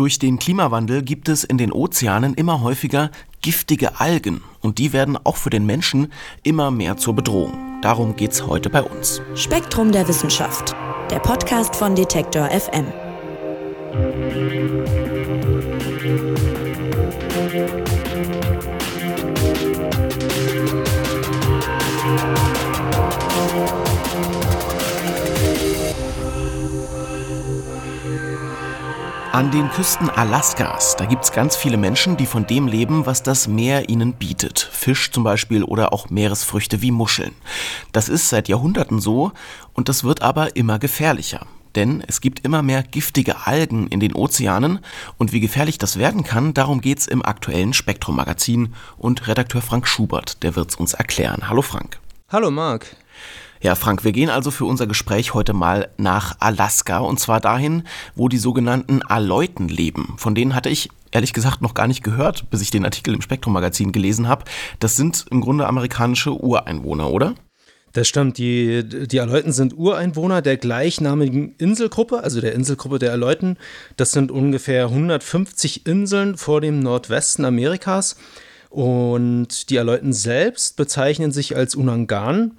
Durch den Klimawandel gibt es in den Ozeanen immer häufiger giftige Algen und die werden auch für den Menschen immer mehr zur Bedrohung. Darum geht's heute bei uns. Spektrum der Wissenschaft, der Podcast von Detektor FM. An den Küsten Alaskas, da gibt es ganz viele Menschen, die von dem leben, was das Meer ihnen bietet. Fisch zum Beispiel oder auch Meeresfrüchte wie Muscheln. Das ist seit Jahrhunderten so und das wird aber immer gefährlicher. Denn es gibt immer mehr giftige Algen in den Ozeanen und wie gefährlich das werden kann, darum geht's im aktuellen Spektrum-Magazin und Redakteur Frank Schubert, der wird's uns erklären. Hallo Frank. Hallo Marc. Ja, Frank, wir gehen also für unser Gespräch heute mal nach Alaska und zwar dahin, wo die sogenannten Aleuten leben. Von denen hatte ich ehrlich gesagt noch gar nicht gehört, bis ich den Artikel im Spektrum Magazin gelesen habe. Das sind im Grunde amerikanische Ureinwohner, oder? Das stimmt, die, die Aleuten sind Ureinwohner der gleichnamigen Inselgruppe, also der Inselgruppe der Aleuten. Das sind ungefähr 150 Inseln vor dem Nordwesten Amerikas. Und die Aleuten selbst bezeichnen sich als Unangan.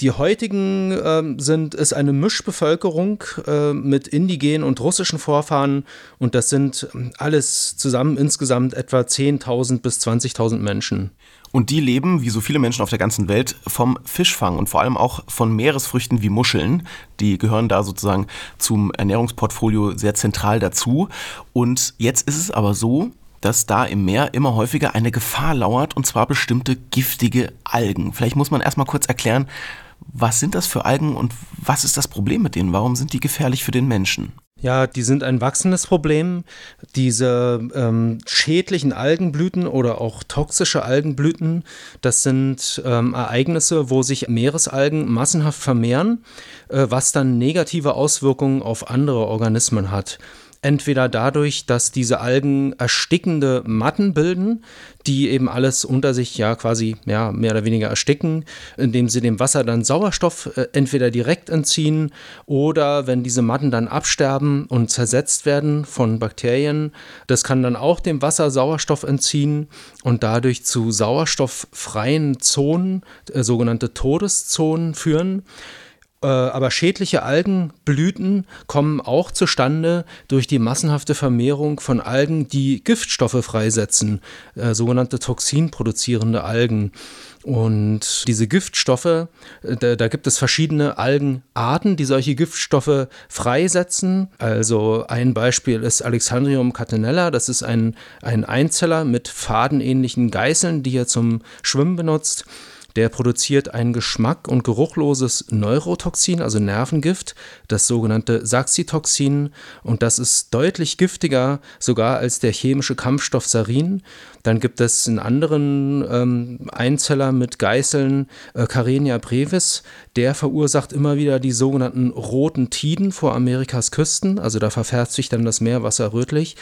Die heutigen äh, sind, ist eine Mischbevölkerung äh, mit indigenen und russischen Vorfahren und das sind alles zusammen insgesamt etwa 10.000 bis 20.000 Menschen. Und die leben, wie so viele Menschen auf der ganzen Welt, vom Fischfang und vor allem auch von Meeresfrüchten wie Muscheln. Die gehören da sozusagen zum Ernährungsportfolio sehr zentral dazu. Und jetzt ist es aber so, dass da im Meer immer häufiger eine Gefahr lauert, und zwar bestimmte giftige Algen. Vielleicht muss man erstmal kurz erklären, was sind das für Algen und was ist das Problem mit denen? Warum sind die gefährlich für den Menschen? Ja, die sind ein wachsendes Problem. Diese ähm, schädlichen Algenblüten oder auch toxische Algenblüten, das sind ähm, Ereignisse, wo sich Meeresalgen massenhaft vermehren, äh, was dann negative Auswirkungen auf andere Organismen hat. Entweder dadurch, dass diese Algen erstickende Matten bilden, die eben alles unter sich ja quasi ja, mehr oder weniger ersticken, indem sie dem Wasser dann Sauerstoff äh, entweder direkt entziehen oder wenn diese Matten dann absterben und zersetzt werden von Bakterien, das kann dann auch dem Wasser Sauerstoff entziehen und dadurch zu sauerstofffreien Zonen, äh, sogenannte Todeszonen führen. Äh, aber schädliche Algenblüten kommen auch zustande durch die massenhafte Vermehrung von Algen, die Giftstoffe freisetzen, äh, sogenannte toxinproduzierende Algen. Und diese Giftstoffe, äh, da, da, gibt es verschiedene Algenarten, die solche Giftstoffe freisetzen. Also ein Beispiel ist Alexandrium catenella. Das ist ein, ein Einzeller mit fadenähnlichen Geißeln, die er zum Schwimmen benutzt. Der produziert ein geschmack- und geruchloses Neurotoxin, also Nervengift, das sogenannte Saxitoxin. Und das ist deutlich giftiger sogar als der chemische Kampfstoff Sarin. Dann gibt es einen anderen ähm, Einzeller mit Geißeln, äh, Carenia brevis. Der verursacht immer wieder die sogenannten roten Tiden vor Amerikas Küsten. Also da verfärbt sich dann das Meerwasser rötlich.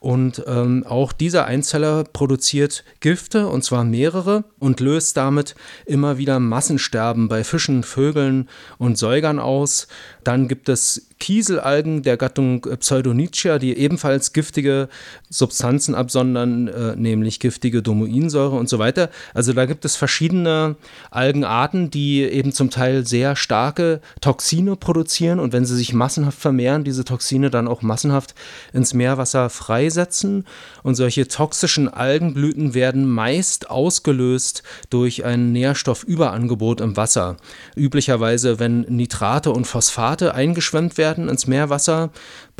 Und ähm, auch dieser Einzeller produziert Gifte, und zwar mehrere, und löst damit immer wieder Massensterben bei Fischen, Vögeln und Säugern aus. Dann gibt es Kieselalgen der Gattung Pseudonychia, die ebenfalls giftige Substanzen absondern, äh, nämlich giftige Domoinsäure und so weiter. Also da gibt es verschiedene Algenarten, die eben zum Teil sehr starke Toxine produzieren und wenn sie sich massenhaft vermehren, diese Toxine dann auch massenhaft ins Meerwasser freisetzen. Und solche toxischen Algenblüten werden meist ausgelöst durch ein Nährstoffüberangebot im Wasser. Üblicherweise, wenn Nitrate und Phosphate eingeschwemmt werden ins Meerwasser,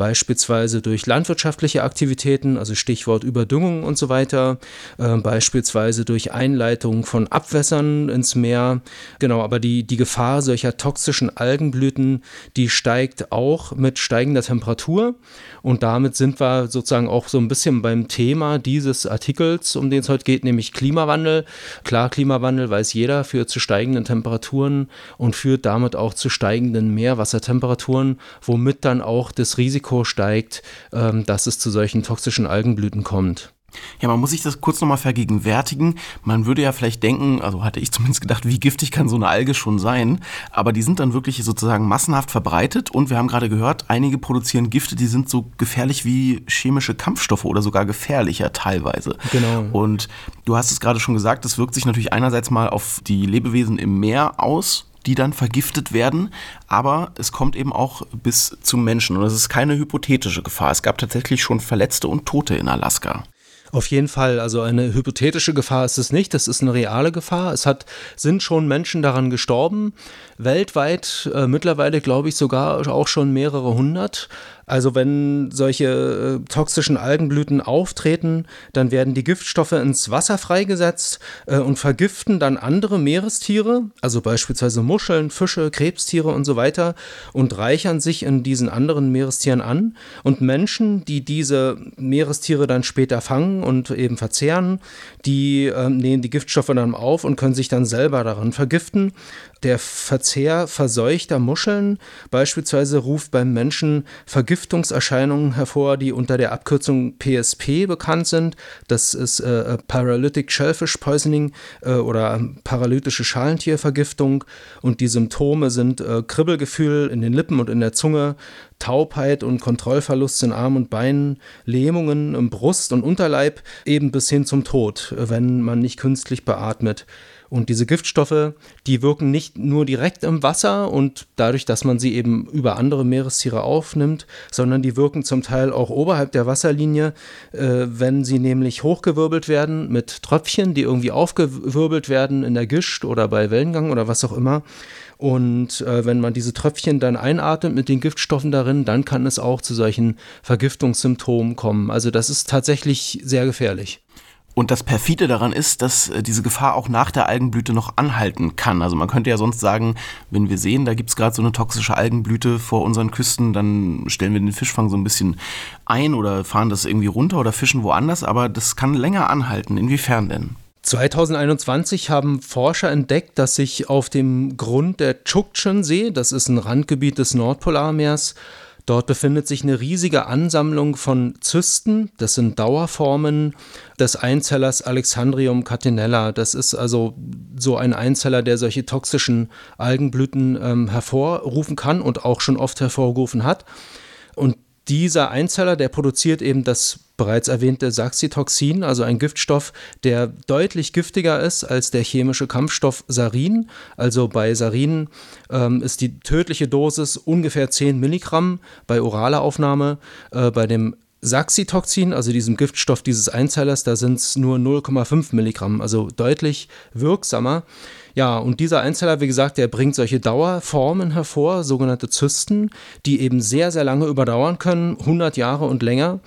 beispielsweise durch landwirtschaftliche Aktivitäten, also Stichwort Überdüngung und so weiter, äh, beispielsweise durch Einleitung von Abwässern ins Meer. Genau, aber die, die Gefahr solcher toxischen Algenblüten, die steigt auch mit steigender Temperatur und damit sind wir sozusagen auch so ein bisschen beim Thema dieses Artikels, um den es heute geht, nämlich Klimawandel. Klar, Klimawandel weiß jeder, führt zu steigenden Temperaturen und führt damit auch zu steigenden Meerwassertemperaturen, womit dann auch das Risiko steigt, ähm, dass es zu solchen toxischen Algenblüten kommt. Ja, man muss sich das kurz nochmal vergegenwärtigen. Man würde ja vielleicht denken, also hatte ich zumindest gedacht, wie giftig kann so eine Alge schon sein? Aber die sind dann wirklich sozusagen massenhaft verbreitet und wir haben gerade gehört, einige produzieren Gifte, die sind so gefährlich wie chemische Kampfstoffe oder sogar gefährlicher teilweise. Genau. Und du hast es gerade schon gesagt, das wirkt sich natürlich einerseits mal auf die Lebewesen im Meer aus, die dann vergiftet werden, aber es kommt eben auch bis zum Menschen und es ist keine hypothetische Gefahr. Es gab tatsächlich schon Verletzte und Tote in Alaska. Auf jeden Fall, also eine hypothetische Gefahr ist es nicht, das ist eine reale Gefahr. Es hat, sind schon Menschen daran gestorben, weltweit äh, mittlerweile glaube ich sogar auch schon mehrere hundert. Also wenn solche äh, toxischen Algenblüten auftreten, dann werden die Giftstoffe ins Wasser freigesetzt äh, und vergiften dann andere Meerestiere, also beispielsweise Muscheln, Fische, Krebstiere und so weiter und reichern sich in diesen anderen Meerestieren an. Und Menschen, die diese Meerestiere dann später fangen und eben verzehren, die äh, nehmen die Giftstoffe dann auf und können sich dann selber daran vergiften. Der Verzehr verseuchter Muscheln beispielsweise ruft beim Menschen Vergiftungserscheinungen hervor, die unter der Abkürzung PSP bekannt sind. Das ist äh, Paralytic Shellfish Poisoning äh, oder paralytische Schalentiervergiftung. Und die Symptome sind äh, Kribbelgefühl in den Lippen und in der Zunge, Taubheit und Kontrollverlust in Armen und Beinen, Lähmungen im Brust- und Unterleib, eben bis hin zum Tod, wenn man nicht künstlich beatmet. Und diese Giftstoffe, die wirken nicht nur direkt im Wasser und dadurch, dass man sie eben über andere Meerestiere aufnimmt, sondern die wirken zum Teil auch oberhalb der Wasserlinie, äh, wenn sie nämlich hochgewirbelt werden mit Tröpfchen, die irgendwie aufgewirbelt werden in der Gischt oder bei Wellengang oder was auch immer. Und äh, wenn man diese Tröpfchen dann einatmet mit den Giftstoffen darin, dann kann es auch zu solchen Vergiftungssymptomen kommen. Also das ist tatsächlich sehr gefährlich. Und das perfide daran ist, dass äh, diese Gefahr auch nach der Algenblüte noch anhalten kann. Also man könnte ja sonst sagen, wenn wir sehen, da gibt es gerade so eine toxische Algenblüte vor unseren Küsten, dann stellen wir den Fischfang so ein bisschen ein oder fahren das irgendwie runter oder fischen woanders. Aber das kann länger anhalten. Inwiefern denn? 2021 haben Forscher entdeckt, dass sich auf dem Grund der Tschuktschen-See, das ist ein Randgebiet des Nordpolarmeers, Dort befindet sich eine riesige Ansammlung von Zysten. Das sind Dauerformen des Einzellers Alexandrium catenella. Das ist also so ein Einzeller, der solche toxischen Algenblüten ähm, hervorrufen kann und auch schon oft hervorgerufen hat. Und dieser Einzeller, der produziert eben das bereits erwähnte Saxitoxin, also ein Giftstoff, der deutlich giftiger ist als der chemische Kampfstoff Sarin. Also bei Sarin ähm, ist die tödliche Dosis ungefähr 10 Milligramm bei oraler Aufnahme. Äh, bei dem Saxitoxin, also diesem Giftstoff dieses Einzellers, da sind es nur 0,5 Milligramm, also deutlich wirksamer. Ja, und dieser Einzeller, wie gesagt, der bringt solche Dauerformen hervor, sogenannte Zysten, die eben sehr, sehr lange überdauern können, 100 Jahre und länger.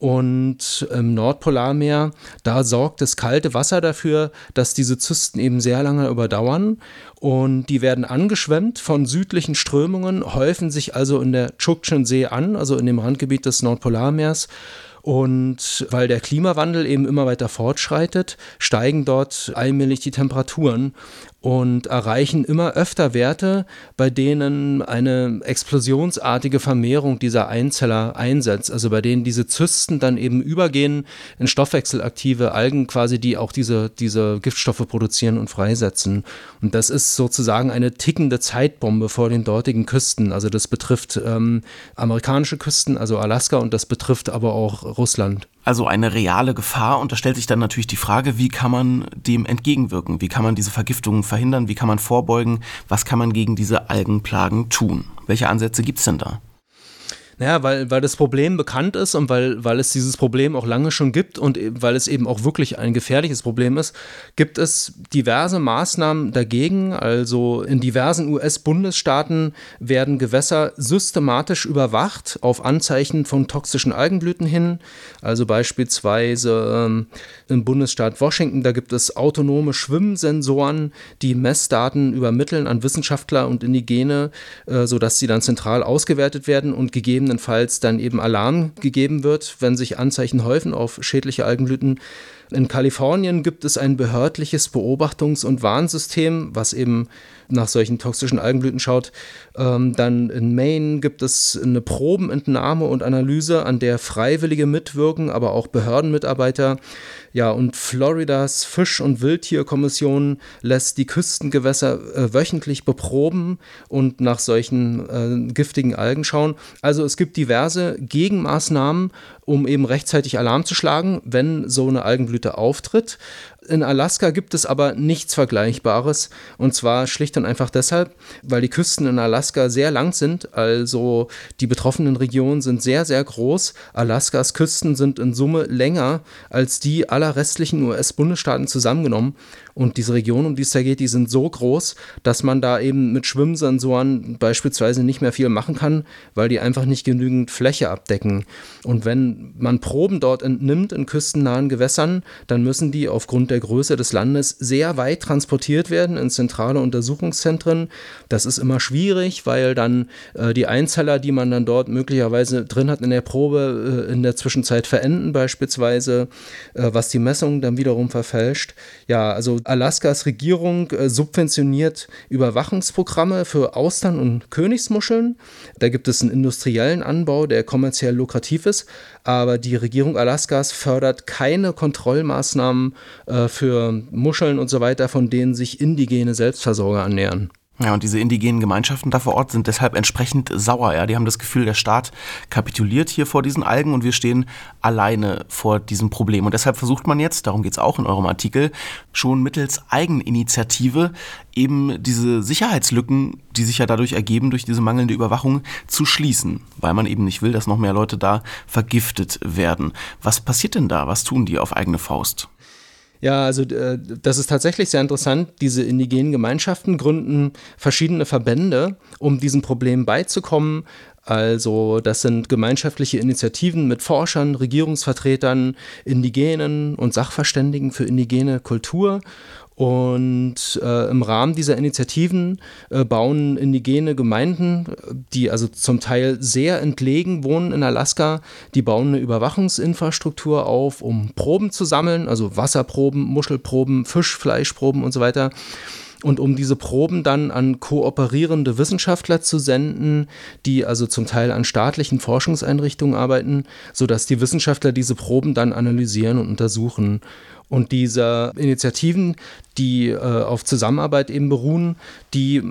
Und im Nordpolarmeer, da sorgt das kalte Wasser dafür, dass diese Zysten eben sehr lange überdauern. Und die werden angeschwemmt von südlichen Strömungen, häufen sich also in der Tschuktschen See an, also in dem Randgebiet des Nordpolarmeers. Und weil der Klimawandel eben immer weiter fortschreitet, steigen dort allmählich die Temperaturen und erreichen immer öfter Werte, bei denen eine explosionsartige Vermehrung dieser Einzeller einsetzt, also bei denen diese Zysten dann eben übergehen in stoffwechselaktive Algen quasi, die auch diese, diese Giftstoffe produzieren und freisetzen. Und das ist sozusagen eine tickende Zeitbombe vor den dortigen Küsten. Also das betrifft ähm, amerikanische Küsten, also Alaska, und das betrifft aber auch Russland also eine reale Gefahr. Und da stellt sich dann natürlich die Frage, wie kann man dem entgegenwirken? Wie kann man diese Vergiftungen verhindern? Wie kann man vorbeugen? Was kann man gegen diese Algenplagen tun? Welche Ansätze gibt es denn da? Naja, weil, weil das Problem bekannt ist und weil, weil es dieses Problem auch lange schon gibt und e, weil es eben auch wirklich ein gefährliches Problem ist, gibt es diverse Maßnahmen dagegen. Also in diversen US-Bundesstaaten werden Gewässer systematisch überwacht auf Anzeichen von toxischen Algenblüten hin. Also beispielsweise ähm, im Bundesstaat Washington, da gibt es autonome Schwimmsensoren, die Messdaten übermitteln an Wissenschaftler und Indigene, äh, sodass sie dann zentral ausgewertet werden und gegeben gegebenenfalls dann eben Alarm gegeben wird, wenn sich Anzeichen häufen auf schädliche Algenblüten. In Kalifornien gibt es ein behördliches Beobachtungs- und Warnsystem, was eben nach solchen toxischen Algenblüten schaut. Ähm, dann in Maine gibt es eine Probenentnahme und Analyse, an der Freiwillige mitwirken, aber auch Behördenmitarbeiter. Ja, und Floridas Fisch- und Wildtierkommission lässt die Küstengewässer äh, wöchentlich beproben und nach solchen äh, giftigen Algen schauen. Also es gibt diverse Gegenmaßnahmen, um eben rechtzeitig Alarm zu schlagen, wenn so eine Algenblüte auftritt. In Alaska gibt es aber nichts Vergleichbares. Und zwar schlicht und einfach deshalb, weil die Küsten in Alaska sehr lang sind. Also die betroffenen Regionen sind sehr, sehr groß. Alaskas Küsten sind in Summe länger als die aller restlichen US-Bundesstaaten zusammengenommen. Und diese Regionen, um die es da geht, die sind so groß, dass man da eben mit Schwimmsensoren beispielsweise nicht mehr viel machen kann, weil die einfach nicht genügend Fläche abdecken. Und wenn man Proben dort entnimmt in küstennahen Gewässern, dann müssen die aufgrund der Größe des Landes sehr weit transportiert werden in zentrale Untersuchungszentren. Das ist immer schwierig, weil dann äh, die Einzeller, die man dann dort möglicherweise drin hat in der Probe, äh, in der Zwischenzeit verenden beispielsweise, äh, was die Messung dann wiederum verfälscht. Ja, also Alaskas Regierung äh, subventioniert Überwachungsprogramme für Austern und Königsmuscheln. Da gibt es einen industriellen Anbau, der kommerziell lukrativ ist, aber die Regierung Alaskas fördert keine Kontrollmaßnahmen äh, für Muscheln und so weiter, von denen sich indigene Selbstversorger ernähren. Ja, und diese indigenen Gemeinschaften da vor Ort sind deshalb entsprechend sauer. Ja, die haben das Gefühl, der Staat kapituliert hier vor diesen Algen und wir stehen alleine vor diesem Problem. Und deshalb versucht man jetzt, darum geht es auch in eurem Artikel, schon mittels Eigeninitiative eben diese Sicherheitslücken, die sich ja dadurch ergeben, durch diese mangelnde Überwachung zu schließen, weil man eben nicht will, dass noch mehr Leute da vergiftet werden. Was passiert denn da? Was tun die auf eigene Faust? Ja, also äh, das ist tatsächlich sehr interessant. Diese indigenen Gemeinschaften gründen verschiedene Verbände, um diesem Problem beizukommen. Also das sind gemeinschaftliche Initiativen mit Forschern, Regierungsvertretern, Indigenen und Sachverständigen für indigene Kultur. Und äh, im Rahmen dieser Initiativen äh, bauen indigene Gemeinden, die also zum Teil sehr entlegen wohnen in Alaska, die bauen eine Überwachungsinfrastruktur auf, um Proben zu sammeln, also Wasserproben, Muschelproben, Fischfleischproben und so weiter und um diese Proben dann an kooperierende Wissenschaftler zu senden, die also zum Teil an staatlichen Forschungseinrichtungen arbeiten, sodass die Wissenschaftler diese Proben dann analysieren und untersuchen. Und diese Initiativen, die äh, auf Zusammenarbeit eben beruhen, die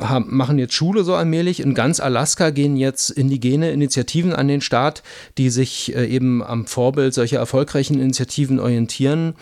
haben, machen jetzt Schule so allmählich. In ganz Alaska gehen jetzt indigene Initiativen an den Start, die sich äh, eben am Vorbild solcher erfolgreichen Initiativen orientieren.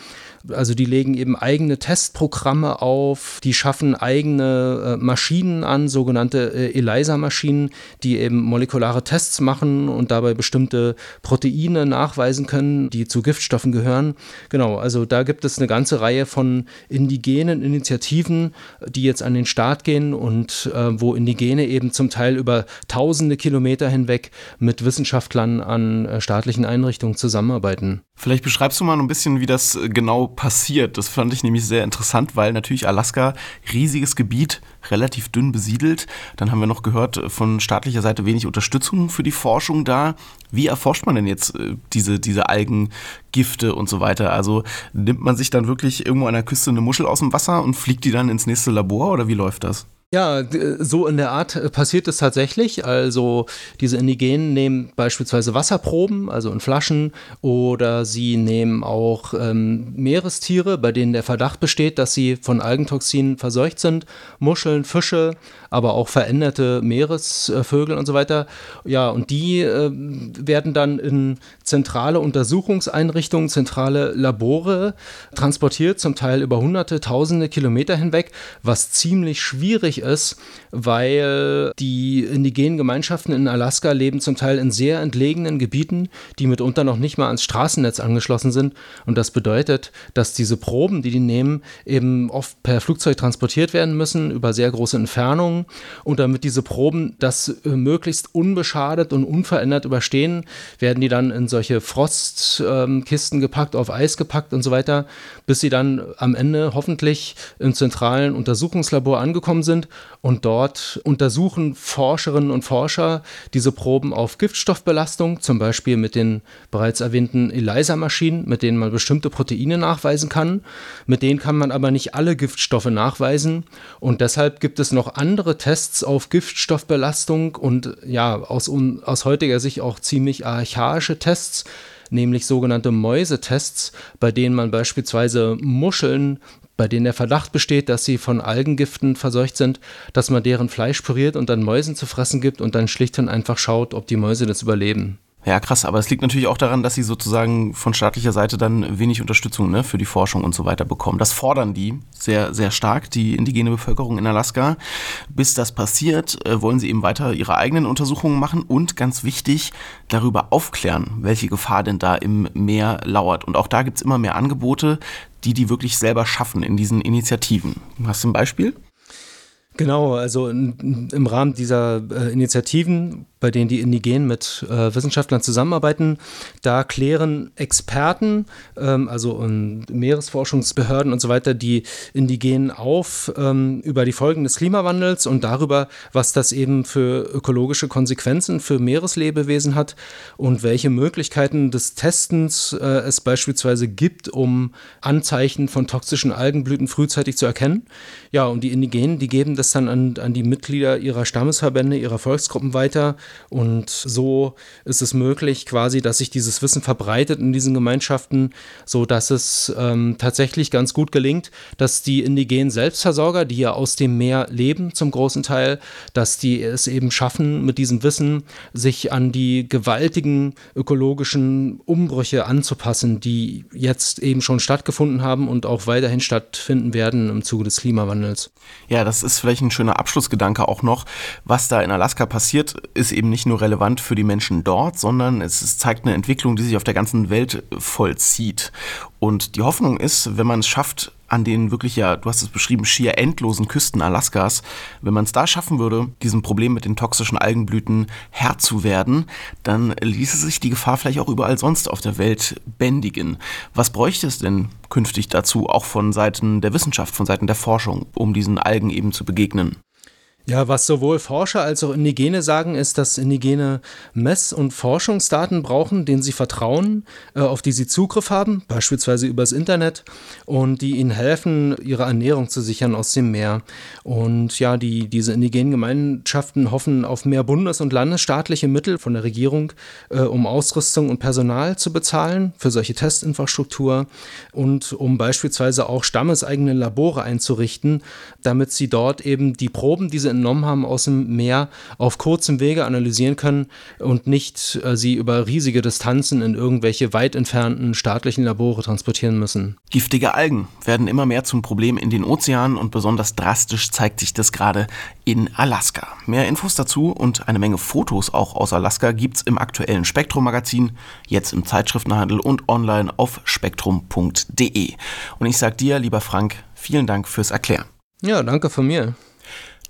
Also die legen eben eigene Testprogramme auf, die schaffen eigene äh, Maschinen an, sogenannte äh, ELISA-Maschinen, die eben molekulare Tests machen und dabei bestimmte Proteine nachweisen können, die zu Giftstoffen gehören. Genau, also da gibt es eine ganze Reihe von indigenen Initiativen, die jetzt an den Start gehen und äh, wo Indigene eben zum Teil über tausende Kilometer hinweg mit Wissenschaftlern an äh, staatlichen Einrichtungen zusammenarbeiten. Vielleicht beschreibst du mal ein bisschen, wie das äh, genau passiert. Das fand ich nämlich sehr interessant, weil natürlich Alaska riesiges Gebiet, relativ dünn besiedelt. Dann haben wir noch gehört, äh, von staatlicher Seite wenig Unterstützung für die Forschung da. Wie erforscht man denn jetzt äh, diese, diese Algengifte und so weiter? Also nimmt man sich dann wirklich irgendwo an der Küste eine Muschel aus dem Wasser und fliegt die dann ins nächste Labor oder wie läuft das? Ja, so in der Art äh, passiert es tatsächlich. Also diese Indigenen nehmen beispielsweise Wasserproben, also in Flaschen, oder sie nehmen auch ähm, Meerestiere, bei denen der Verdacht besteht, dass sie von Algentoxinen verseucht sind, Muscheln, Fische, aber auch veränderte Meeresvögel und so weiter. Ja, und die äh, werden dann in zentrale Untersuchungseinrichtungen, zentrale Labore transportiert, zum Teil über hunderte, tausende Kilometer hinweg, was ziemlich schwierig ist, weil die indigenen Gemeinschaften in Alaska leben zum Teil in sehr entlegenen Gebieten, die mitunter noch nicht mal ans Straßennetz angeschlossen sind. Und das bedeutet, dass diese Proben, die die nehmen, eben oft per Flugzeug transportiert werden müssen über sehr große Entfernungen. Und damit diese Proben das äh, möglichst unbeschadet und unverändert überstehen, werden die dann in solche Frostkisten ähm, gepackt, auf Eis gepackt und so weiter, bis sie dann am Ende hoffentlich im zentralen Untersuchungslabor angekommen sind und dort untersuchen Forscherinnen und Forscher diese Proben auf Giftstoffbelastung, zum Beispiel mit den bereits erwähnten ELISA-Maschinen, mit denen man bestimmte Proteine nachweisen kann. Mit denen kann man aber nicht alle Giftstoffe nachweisen und deshalb gibt es noch andere Tests auf Giftstoffbelastung und ja, aus, aus heutiger Sicht auch ziemlich archaische Tests nämlich sogenannte Mäusetests, bei denen man beispielsweise Muscheln bei denen der Verdacht besteht, dass sie von Algengiften verseucht sind, dass man deren Fleisch püriert und dann Mäusen zu fressen gibt und dann schlicht und einfach schaut, ob die Mäuse das überleben. Ja, krass, aber es liegt natürlich auch daran, dass sie sozusagen von staatlicher Seite dann wenig Unterstützung ne, für die Forschung und so weiter bekommen. Das fordern die sehr, sehr stark, die indigene Bevölkerung in Alaska. Bis das passiert, äh, wollen sie eben weiter ihre eigenen Untersuchungen machen und ganz wichtig, darüber aufklären, welche Gefahr denn da im Meer lauert. Und auch da gibt's immer mehr Angebote, die die wirklich selber schaffen in diesen Initiativen. Hast du ein Beispiel? Genau, also im Rahmen dieser äh, Initiativen bei denen die Indigenen mit äh, Wissenschaftlern zusammenarbeiten. Da klären Experten, ähm, also Meeresforschungsbehörden und so weiter, die Indigenen auf ähm, über die Folgen des Klimawandels und darüber, was das eben für ökologische Konsequenzen für Meereslebewesen hat und welche Möglichkeiten des Testens äh, es beispielsweise gibt, um Anzeichen von toxischen Algenblüten frühzeitig zu erkennen. Ja, und die Indigenen, die geben das dann an, an die Mitglieder ihrer Stammesverbände, ihrer Volksgruppen weiter und so ist es möglich, quasi, dass sich dieses Wissen verbreitet in diesen Gemeinschaften, so dass es ähm, tatsächlich ganz gut gelingt, dass die indigenen Selbstversorger, die ja aus dem Meer leben zum großen Teil, dass die es eben schaffen, mit diesem Wissen sich an die gewaltigen ökologischen Umbrüche anzupassen, die jetzt eben schon stattgefunden haben und auch weiterhin stattfinden werden im Zuge des Klimawandels. Ja, das ist vielleicht ein schöner Abschlussgedanke auch noch. Was da in Alaska passiert, ist eben nicht nur relevant für die Menschen dort, sondern es zeigt eine Entwicklung, die sich auf der ganzen Welt vollzieht. Und die Hoffnung ist, wenn man es schafft, an den wirklich ja, du hast es beschrieben, schier endlosen Küsten Alaskas, wenn man es da schaffen würde, diesem Problem mit den toxischen Algenblüten Herr zu werden, dann ließe sich die Gefahr vielleicht auch überall sonst auf der Welt bändigen. Was bräuchte es denn künftig dazu, auch von Seiten der Wissenschaft, von Seiten der Forschung, um diesen Algen eben zu begegnen? Ja, was sowohl Forscher als auch Indigene sagen, ist, dass Indigene Mess- und Forschungsdaten brauchen, denen sie vertrauen, äh, auf die sie Zugriff haben, beispielsweise übers Internet, und die ihnen helfen, ihre Ernährung zu sichern aus dem Meer. Und ja, die, diese indigenen Gemeinschaften hoffen auf mehr bundes- und landesstaatliche Mittel von der Regierung, äh, um Ausrüstung und Personal zu bezahlen für solche Testinfrastruktur und um beispielsweise auch stammeseigene Labore einzurichten, damit sie dort eben die Proben, die sie entnommen haben aus dem Meer, auf kurzem Wege analysieren können und nicht äh, sie über riesige Distanzen in irgendwelche weit entfernten staatlichen Labore transportieren müssen. Giftige Algen werden immer mehr zum Problem in den Ozeanen und besonders drastisch zeigt sich das gerade in Alaska. Mehr Infos dazu und eine Menge Fotos auch aus Alaska gibt's im aktuellen Spektrum Magazin, jetzt im Zeitschriftenhandel und online auf spektrum.de. Und ich sag dir, lieber Frank, vielen Dank fürs Erklären. Ja, danke von mir.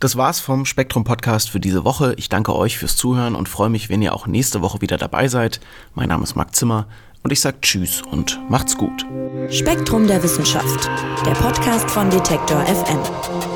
Das war's vom Spektrum Podcast für diese Woche. Ich danke euch fürs Zuhören und freue mich, wenn ihr auch nächste Woche wieder dabei seid. Mein Name ist Marc Zimmer und ich sage Tschüss und macht's gut. Spektrum der Wissenschaft, der Podcast von Detektor FM.